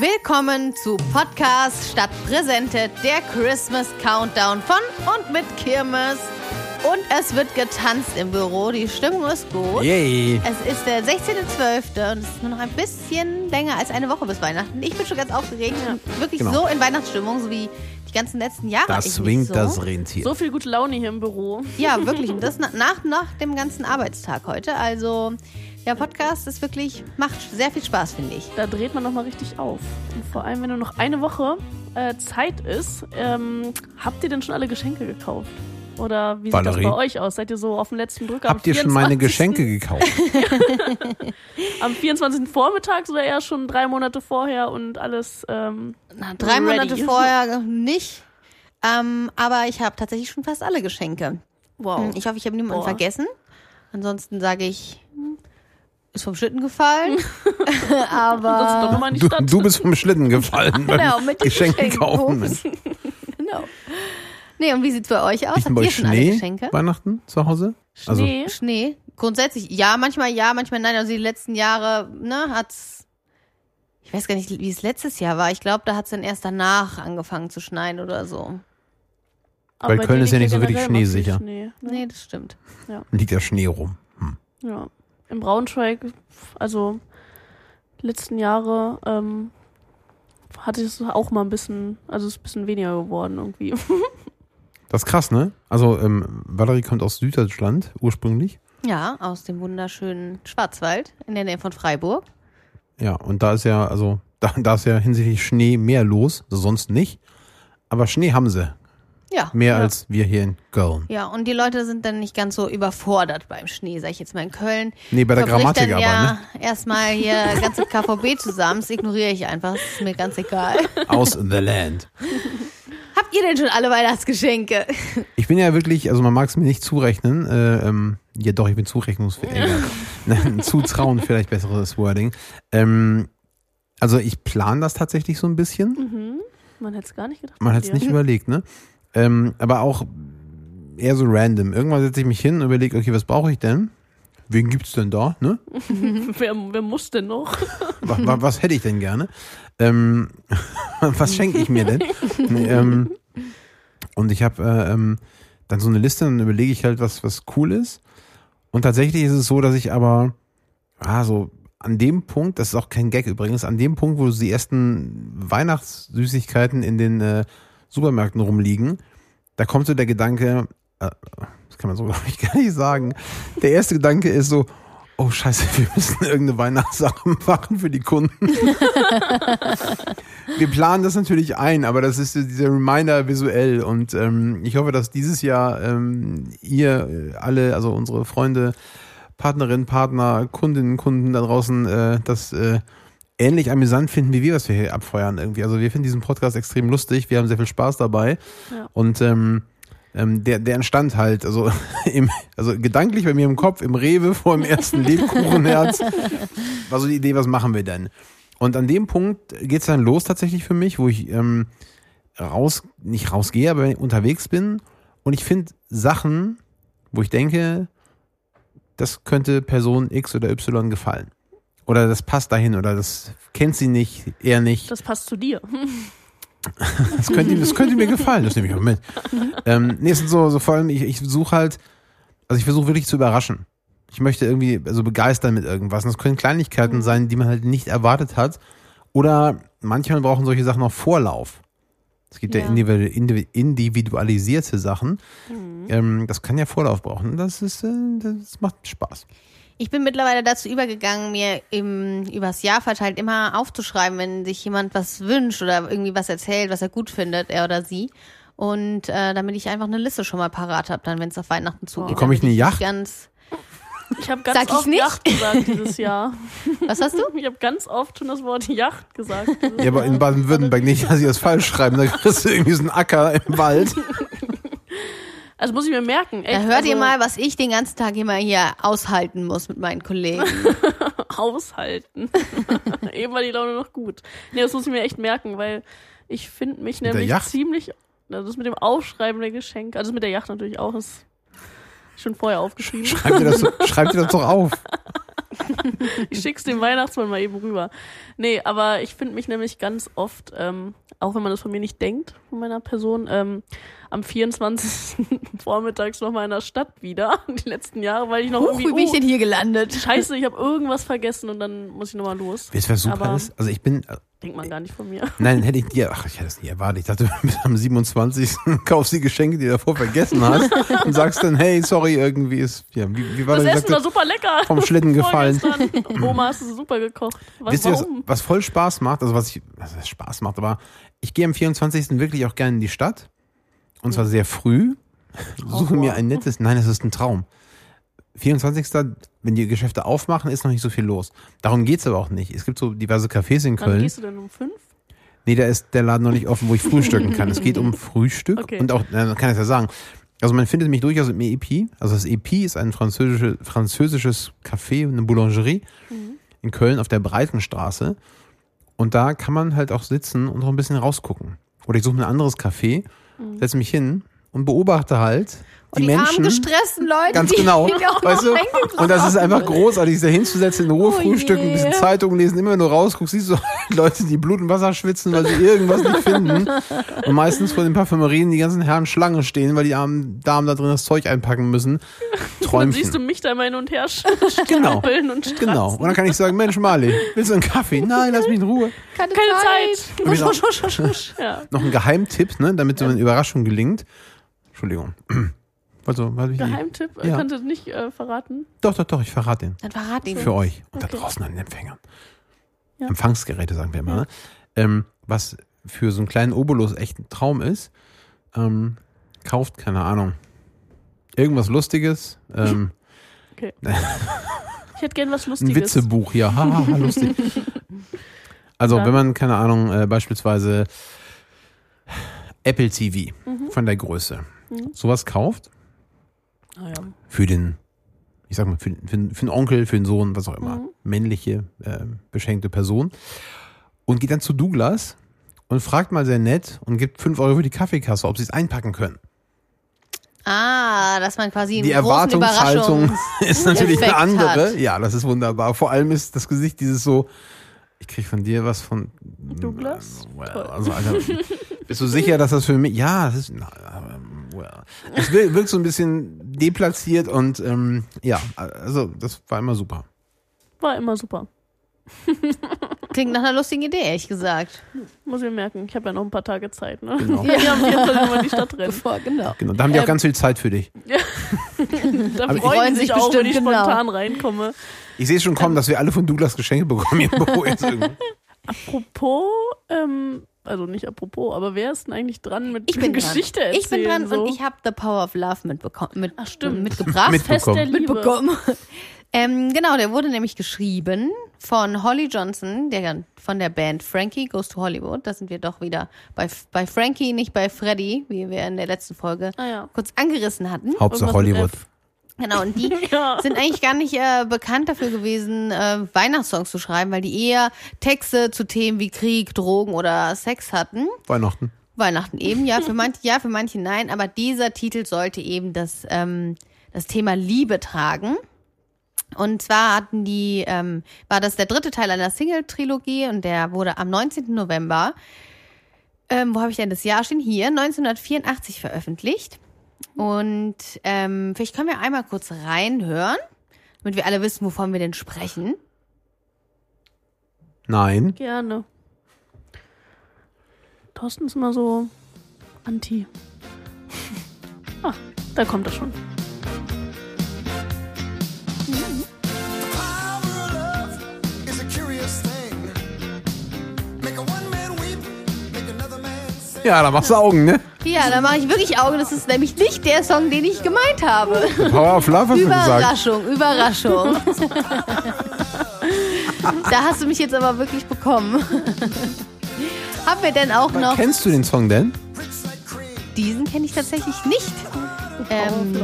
Willkommen zu Podcast statt Präsente, der Christmas Countdown von und mit Kirmes. Und es wird getanzt im Büro, die Stimmung ist gut. Yay! Es ist der 16.12. und es ist nur noch ein bisschen länger als eine Woche bis Weihnachten. Ich bin schon ganz aufgeregt und wirklich Genau. so in Weihnachtsstimmung, so wie die ganzen letzten Jahre. Da ich nicht swingt so. das Rentier. So viel gute Laune hier im Büro. Ja, wirklich. Und das na- nach, nach dem ganzen Arbeitstag heute. Also der Podcast ist wirklich, macht sehr viel Spaß, finde ich. Da dreht man nochmal richtig auf. Und vor allem, wenn nur noch eine Woche äh, Zeit ist, ähm, habt ihr denn schon alle Geschenke gekauft? Oder wie sieht Valerie? das bei euch aus? Seid ihr so auf dem letzten Drücker? Habt ihr schon meine 24. Geschenke gekauft? Am 24. Vormittags oder eher schon drei Monate vorher und alles. Ähm, Na, drei Ready. Monate vorher nicht. Ähm, aber ich habe tatsächlich schon fast alle Geschenke. wow. Ich hoffe, ich habe niemanden Boah. vergessen. Ansonsten sage ich, hm, ist vom Schlitten gefallen. aber Du, du bist vom Schlitten gefallen Genau, mit Geschenken. kaufen. genau. Nee, und wie sieht's bei euch aus? Habt ihr schon alle Schnee Geschenke? Weihnachten zu Hause? Also, Schnee. Schnee. Grundsätzlich ja, manchmal ja, manchmal nein. Also die letzten Jahre, ne, hat's. Ich weiß gar nicht, wie es letztes Jahr war. Ich glaube, da hat's dann erst danach angefangen zu schneien oder so. Aber Weil bei Köln ist ja nicht so wirklich schneesicher. Schnee, ne? Nee, das stimmt. liegt ja Schnee rum. Ja. Im Braunschweig, also letzten Jahre, ähm, hatte es auch mal ein bisschen, also es ist ein bisschen weniger geworden irgendwie. Das ist krass, ne? Also, ähm, Valerie kommt aus Süddeutschland ursprünglich. Ja, aus dem wunderschönen Schwarzwald in der Nähe von Freiburg. Ja, und da ist ja, also, da, da ist ja hinsichtlich Schnee mehr los, sonst nicht. Aber Schnee haben sie. Ja. Mehr Ja. als wir hier in Köln. Ja, und die Leute sind dann nicht ganz so überfordert beim Schnee, sag ich jetzt mal in Köln. Nee, bei der Grammatik dann aber, ja ne? erstmal hier ganze KVB zusammen, das ignoriere ich einfach, das ist mir ganz egal. Aus the land. Habt ihr denn schon alle Weihnachtsgeschenke? Ich bin ja wirklich, also man mag es mir nicht zurechnen. Äh, ähm, ja doch, ich bin zurechnungsfähig. Ja. Zutrauen vielleicht besseres Wording. Ähm, also ich plane das tatsächlich so ein bisschen. mhm. Man hätte es gar nicht gedacht. Man hat es nicht überlegt, ne? Ähm, aber auch eher so random. Irgendwann setze ich mich hin und überlege, okay, was brauche ich denn? Wen gibt's denn da, ne? wer, wer muss denn noch? Was, was, hätte ich denn gerne? Ähm, was schenke ich mir denn? Ähm, und ich habe äh, ähm, dann so eine Liste und dann überlege ich halt, was, was cool ist. Und tatsächlich ist es so, dass ich aber, ah, so an dem Punkt, das ist auch kein Gag übrigens, an dem Punkt, wo die ersten Weihnachtssüßigkeiten in den äh, Supermärkten rumliegen, da kommt so der Gedanke, das kann man so glaube ich gar nicht sagen. Der erste Gedanke ist so, oh scheiße, wir müssen irgendeine Weihnachtssache machen für die Kunden. wir planen das natürlich ein, aber das ist dieser Reminder visuell und ähm, ich hoffe, dass dieses Jahr ähm, ihr äh, alle, also unsere Freunde, Partnerinnen, Partner, Kundinnen, Kunden da draußen, äh, das äh, ähnlich amüsant finden, wie wir was wir hier abfeuern irgendwie. Also wir finden diesen Podcast extrem lustig, wir haben sehr viel Spaß dabei Ja. und ähm, ähm, der, der entstand halt, also, im, also gedanklich bei mir im Kopf, im Rewe vor dem ersten Lebkuchenherz, war so die Idee, was machen wir denn? Und an dem Punkt geht's dann los tatsächlich für mich, wo ich ähm, raus, nicht rausgehe, aber unterwegs bin und ich finde Sachen, wo ich denke, das könnte Person X oder Y gefallen. Oder das passt dahin oder das kennt sie nicht, er nicht. Das passt zu dir. Das könnte, das könnte mir gefallen, das nehme ich auch mit. Ähm, nee, es sind so, so vor allem, ich, ich suche halt, also ich versuche wirklich zu überraschen. Ich möchte irgendwie also begeistern mit irgendwas. Und das können Kleinigkeiten sein, die man halt nicht erwartet hat. Oder manchmal brauchen solche Sachen auch Vorlauf. Es gibt ja, Ja. individu- individu- individualisierte Sachen. Mhm. Ähm, das kann ja Vorlauf brauchen. Das ist, äh, das macht Spaß. Ich bin mittlerweile dazu übergegangen, mir im, übers Jahr verteilt immer aufzuschreiben, wenn sich jemand was wünscht oder irgendwie was erzählt, was er gut findet, er oder sie. Und äh, damit ich einfach eine Liste schon mal parat habe, dann wenn es auf Weihnachten zugeht. Bekomme ich eine nicht Yacht? Ganz, Ich habe ganz Sag ich oft nicht? Yacht gesagt dieses Jahr. was hast du? Ich habe ganz oft schon das Wort Yacht gesagt. Ja, aber in. Baden-Württemberg nicht, dass sie das falsch schreiben. Da kriegst du irgendwie so einen Acker im Wald. Also muss ich mir merken. Echt, Da hört also ihr mal, was ich den ganzen Tag immer hier aushalten muss mit meinen Kollegen. Aushalten. Eben war die Laune noch gut. Nee, das muss ich mir echt merken, weil ich finde mich nämlich ziemlich. Also das mit dem Aufschreiben der Geschenke, also das mit der Yacht natürlich auch, ist schon vorher aufgeschrieben. Schreib dir das, schreib dir das doch auf. ich schick's dem Weihnachtsmann mal eben rüber. Nee, aber ich finde mich nämlich ganz oft, ähm, auch wenn man das von mir nicht denkt, von meiner Person, ähm, am 24. vormittags noch mal in der Stadt wieder, die letzten Jahre, weil ich noch Huch, irgendwie, wie bin ich oh, denn hier gelandet? scheiße, ich habe irgendwas vergessen und dann muss ich noch mal los. Weißt du, was super Aber- ist? Also ich bin, Denkt man gar nicht von mir. nein, hätte ich dir, ach, ich hätte das nie erwartet. Ich dachte, am 27. kaufst du die Geschenke, die du davor vergessen hast und sagst dann, hey, sorry, irgendwie ist, ja, wie, wie war Das das? Essen war super lecker. vom Schlitten gefallen. Oma, hast du super gekocht. Was, Wisst ihr, was, was voll Spaß macht? Also was ich, was Spaß macht, aber ich gehe am 24. wirklich auch gerne in die Stadt. Und zwar sehr früh. Suche mir ein nettes, nein, es ist ein Traum. 24. Wenn die Geschäfte aufmachen, ist noch nicht so viel los. Darum geht's aber auch nicht. Es gibt so diverse Cafés in Wann Köln. gehst du denn um fünf? Nee, da ist der Laden noch nicht offen, wo ich frühstücken kann. Es geht um Frühstück Okay. und auch, man kann ich ja sagen. Also man findet mich durchaus im EP. Also das EP ist ein französische, französisches Café, eine Boulangerie in Köln auf der Breitenstraße. Und da kann man halt auch sitzen und noch ein bisschen rausgucken. Oder ich suche mir ein anderes Café, setze mich hin und beobachte halt die, die armen Menschen. gestressten Leute, Ganz die genau. Weißt du? Und das ist einfach großartig, sich da hinzusetzen, in Ruhe Oh frühstücken, ein bisschen. Zeitung lesen, immer nur rausguckst, siehst du Leute, die Blut und Wasser schwitzen, weil sie irgendwas nicht finden. Und meistens vor den Parfümerien die ganzen Herren Schlange stehen, weil die armen Damen da drin das Zeug einpacken müssen. Dann siehst du mich da immer hin und her Genau. und stratzen. Genau. Und dann kann ich sagen, Mensch, Marley, willst du einen Kaffee? Nein, lass mich in Ruhe. Keine, Keine Zeit. Husch, husch, husch, husch, husch. Ja. Noch ein Geheimtipp, ne, damit so eine Überraschung gelingt. Entschuldigung. Also, weiß ich nicht. Geheimtipp, Ja. ja. kannst du nicht äh, verraten? Doch, doch, doch, ich verrate den. Dann verrat ihn. Für euch. Und da Okay. draußen an den Empfängern. Ja. Empfangsgeräte, sagen wir mal. Ähm, was für so einen kleinen Obolus echt ein Traum ist, ähm, kauft, keine Ahnung, irgendwas Lustiges, ähm, Okay. Ich hätte gern was ein Lustiges. Witzebuch, ja, haha, lustig. Also, Dann- wenn man, keine Ahnung, äh, beispielsweise Apple TV Mhm. von der Größe, sowas kauft, Ah, ja. für den, ich sag mal, für, für, für den Onkel, für den Sohn, was auch immer, Mhm. männliche, äh, beschenkte Person und geht dann zu Douglas und fragt mal sehr nett und gibt 5 Euro für die Kaffeekasse, ob sie es einpacken können. Ah, dass man quasi Die Erwartungshaltung ist natürlich eine Effekt andere. hat. Ja, das ist wunderbar. Vor allem ist das Gesicht dieses so, ich krieg von dir was von Douglas? Well, Toll. also Alter, bist du sicher, dass das für mich? Ja, das ist. Na, ähm, well. Es wirkt, so ein bisschen deplatziert und ähm, ja, also das war immer super. War immer super. Klingt nach einer lustigen Idee, ehrlich gesagt. Muss ich merken. Ich habe ja noch ein paar Tage Zeit, ne? Genau. Wir haben 24 Mal in die Stadt rennen. Bevor, genau. Genau, da haben die auch Ähm, ganz viel Zeit für dich. Da Aber- freuen sie sich auch, wenn ich bestimmt, genau. spontan reinkomme. Ich sehe schon kommen, dass wir alle von Douglas Geschenke bekommen hier im Büro jetzt irgendwie. Apropos, ähm, also nicht apropos, aber wer ist denn eigentlich dran mit Ich bin Geschichte dran. erzählen? Ich bin dran so? und ich habe The Power of Love mitbekommen, mit, Ach, stimmt. mitgebracht. Mit- Fest der Liebe. mitbekommen. Ähm, genau, der wurde nämlich geschrieben von Holly Johnson, der von der Band Frankie Goes to Hollywood. Da sind wir doch wieder bei, bei Frankie, nicht bei Freddy, wie wir in der letzten Folge Ah ja. kurz angerissen hatten. Hauptsache Irgendwas Hollywood. Genau, und die Ja. sind eigentlich gar nicht äh, bekannt dafür gewesen, äh, Weihnachtssongs zu schreiben, weil die eher Texte zu Themen wie Krieg, Drogen oder Sex hatten. Weihnachten. Weihnachten eben, ja, für manche ja, für manche nein, aber dieser Titel sollte eben das, ähm, das Thema Liebe tragen. Und zwar hatten die, ähm, war das der dritte Teil einer Single-Trilogie und der wurde am 19. November, ähm, wo habe ich denn das Jahr stehen? Hier, 1984 veröffentlicht. Und ähm, vielleicht können wir einmal kurz reinhören, damit wir alle wissen, wovon wir denn sprechen. Nein. Gerne. Thorsten ist immer so anti. Ah, da kommt er schon. Ja, da machst du Augen, ne? Ja, da mache ich wirklich Augen. Das ist nämlich nicht der Song, den ich gemeint habe. Power of Love hast du gesagt. Überraschung, Überraschung. da hast du mich jetzt aber wirklich bekommen. Haben wir denn auch noch. Kennst du den Song denn? Diesen kenne ich tatsächlich nicht. Ähm,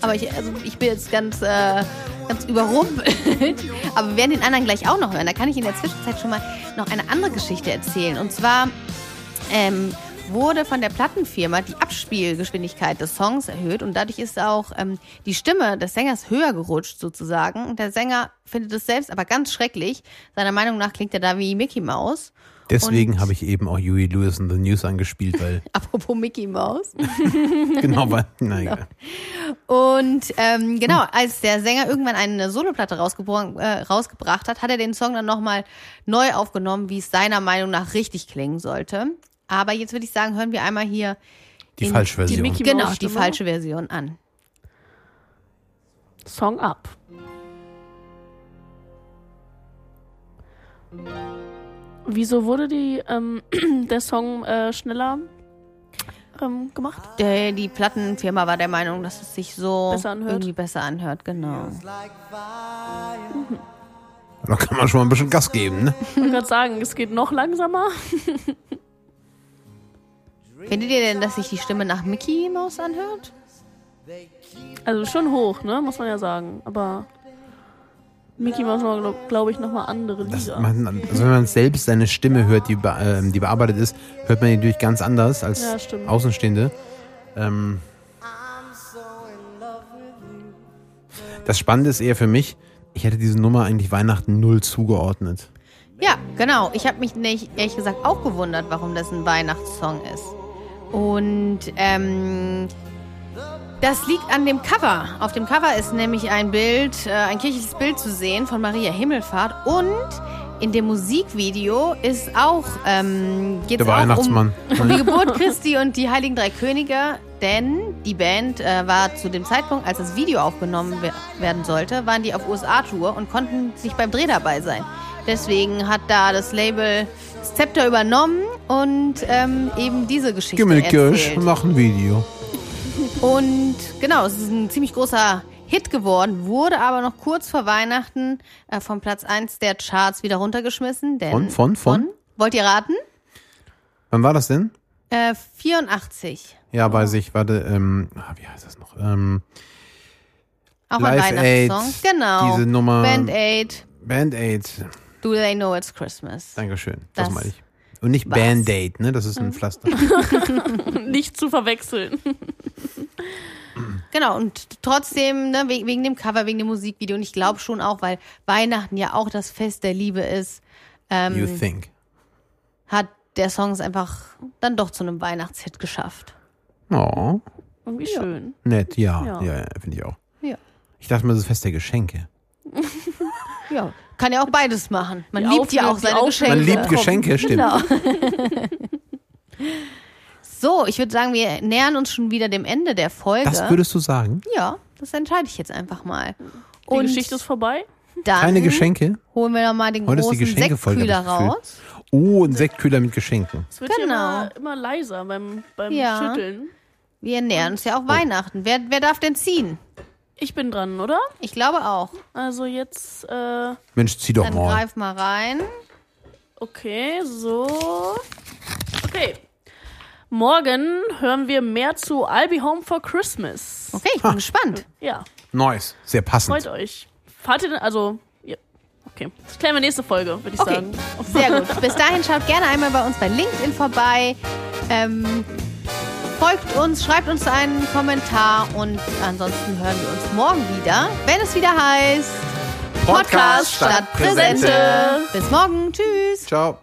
aber ich, also ich bin jetzt ganz, äh, ganz überrumpelt. Aber wir werden den anderen gleich auch noch hören. Da kann ich in der Zwischenzeit schon mal noch eine andere Geschichte erzählen. Und zwar ähm, wurde von der Plattenfirma die Abspielgeschwindigkeit des Songs erhöht und dadurch ist auch ähm, die Stimme des Sängers höher gerutscht sozusagen. Und der Sänger findet es selbst aber ganz schrecklich. Seiner Meinung nach klingt er da wie Mickey Mouse. Deswegen habe ich eben auch Huey Lewis in the News angespielt, weil Apropos Mickey Mouse. genau, weil, naja. Und ähm, genau, als der Sänger irgendwann eine Soloplatte äh, rausgebracht hat, hat er den Song dann nochmal neu aufgenommen, wie es seiner Meinung nach richtig klingen sollte. Aber jetzt würde ich sagen, hören wir einmal hier Die In- falsche die Version. Mickey- genau die falsche Version an. Song ab. Wieso wurde die, ähm, der Song äh, schneller ähm, gemacht? Der, die Plattenfirma war der Meinung, dass es sich so Besser anhört. irgendwie besser anhört, genau. Da kann man schon mal ein bisschen Gas geben, ne? Ich wollte gerade sagen, es geht noch langsamer. Findet ihr denn, dass sich die Stimme nach Mickey Mouse anhört? Also schon hoch, ne? Muss man ja sagen. Aber Mickey Mouse war, glaube glaub ich, nochmal andere Das, Lieder. man, also wenn man selbst seine Stimme hört, die, be, ähm, die bearbeitet ist, hört man die natürlich ganz anders als Ja. Außenstehende. Ähm, das Spannende ist eher für mich, ich hätte diese Nummer eigentlich Weihnachten null zugeordnet. Ja, genau. Ich habe mich nicht, ehrlich gesagt auch gewundert, warum das ein Weihnachtssong ist. Und ähm, das liegt an dem Cover. Auf dem Cover ist nämlich ein Bild, äh, ein kirchliches Bild zu sehen von Maria Himmelfahrt und in dem Musikvideo ist auch ähm, geht's Der auch. Um, um die Geburt Christi und die Heiligen Drei Könige, denn die Band äh, war zu dem Zeitpunkt, als das Video aufgenommen we werden sollte, waren die auf USA-Tour und konnten nicht beim Dreh dabei sein. Deswegen hat da das Label Scepter übernommen und ähm, eben diese Geschichte Gib mir Kirsch erzählt. und mach ein Video. Und genau, es ist ein ziemlich großer Hit geworden, wurde aber noch kurz vor Weihnachten äh, vom Platz 1 der Charts wieder runtergeschmissen. Denn Von, von, von? Wollt ihr raten? Wann war das denn? Äh, 84. Ja, weiß ich, warte, ähm, ah, wie heißt das noch? Ähm, Auch Live ein Aid, Weihnachtssong. Genau. diese Nummer- Band Aid. Band Aid. Do They Know It's Christmas? Dankeschön. Das, Das meine ich. Und nicht. Band-Aid, ne? Das ist ein Pflaster. Nicht zu verwechseln. Genau, und trotzdem, ne, we- wegen dem Cover, wegen dem Musikvideo, und ich glaube schon auch, weil Weihnachten ja auch das Fest der Liebe ist, You think. hat der Song es einfach dann doch zu einem Weihnachtshit geschafft. Oh, Irgendwie schön. nett, ja. Ja. Ja, ja, finde ich auch. Ja. Ich dachte mir, das ist Fest der Geschenke. Ja, kann ja auch beides machen. Man Die liebt ja auch seine Geschenke. Man liebt. Geschenke, stimmt. Genau. so, ich würde sagen, wir nähern uns schon wieder dem Ende der Folge. Das würdest du sagen? ja, das entscheide ich jetzt einfach mal. Die Und Geschichte ist vorbei. dann Keine Geschenke? holen wir noch mal den Heute die großen Sektkühler raus. Oh, ein Sektkühler mit Geschenken. Es wird hier Genau. immer, immer leiser beim, beim Ja. Schütteln. Wir nähern uns ja Oh. auch Weihnachten. Wer, wer darf denn ziehen? Ich bin dran, oder? Ich glaube auch. Also jetzt, äh, Mensch, zieh doch Dann mal. greif mal rein. okay, so. Okay. Morgen hören wir mehr zu I'll Be Home for Christmas. Okay, ich bin gespannt. Ja, Nice. Sehr passend. freut euch. Fahrt ihr denn, also, ja, okay. Das klären wir nächste Folge, würde ich Okay, sagen. sehr gut. Bis dahin schaut gerne einmal bei uns bei LinkedIn vorbei. Ähm, folgt uns, schreibt uns einen Kommentar und ansonsten hören wir uns morgen wieder, wenn es wieder heißt Podcast statt Präsente. Bis morgen. Tschüss. Ciao.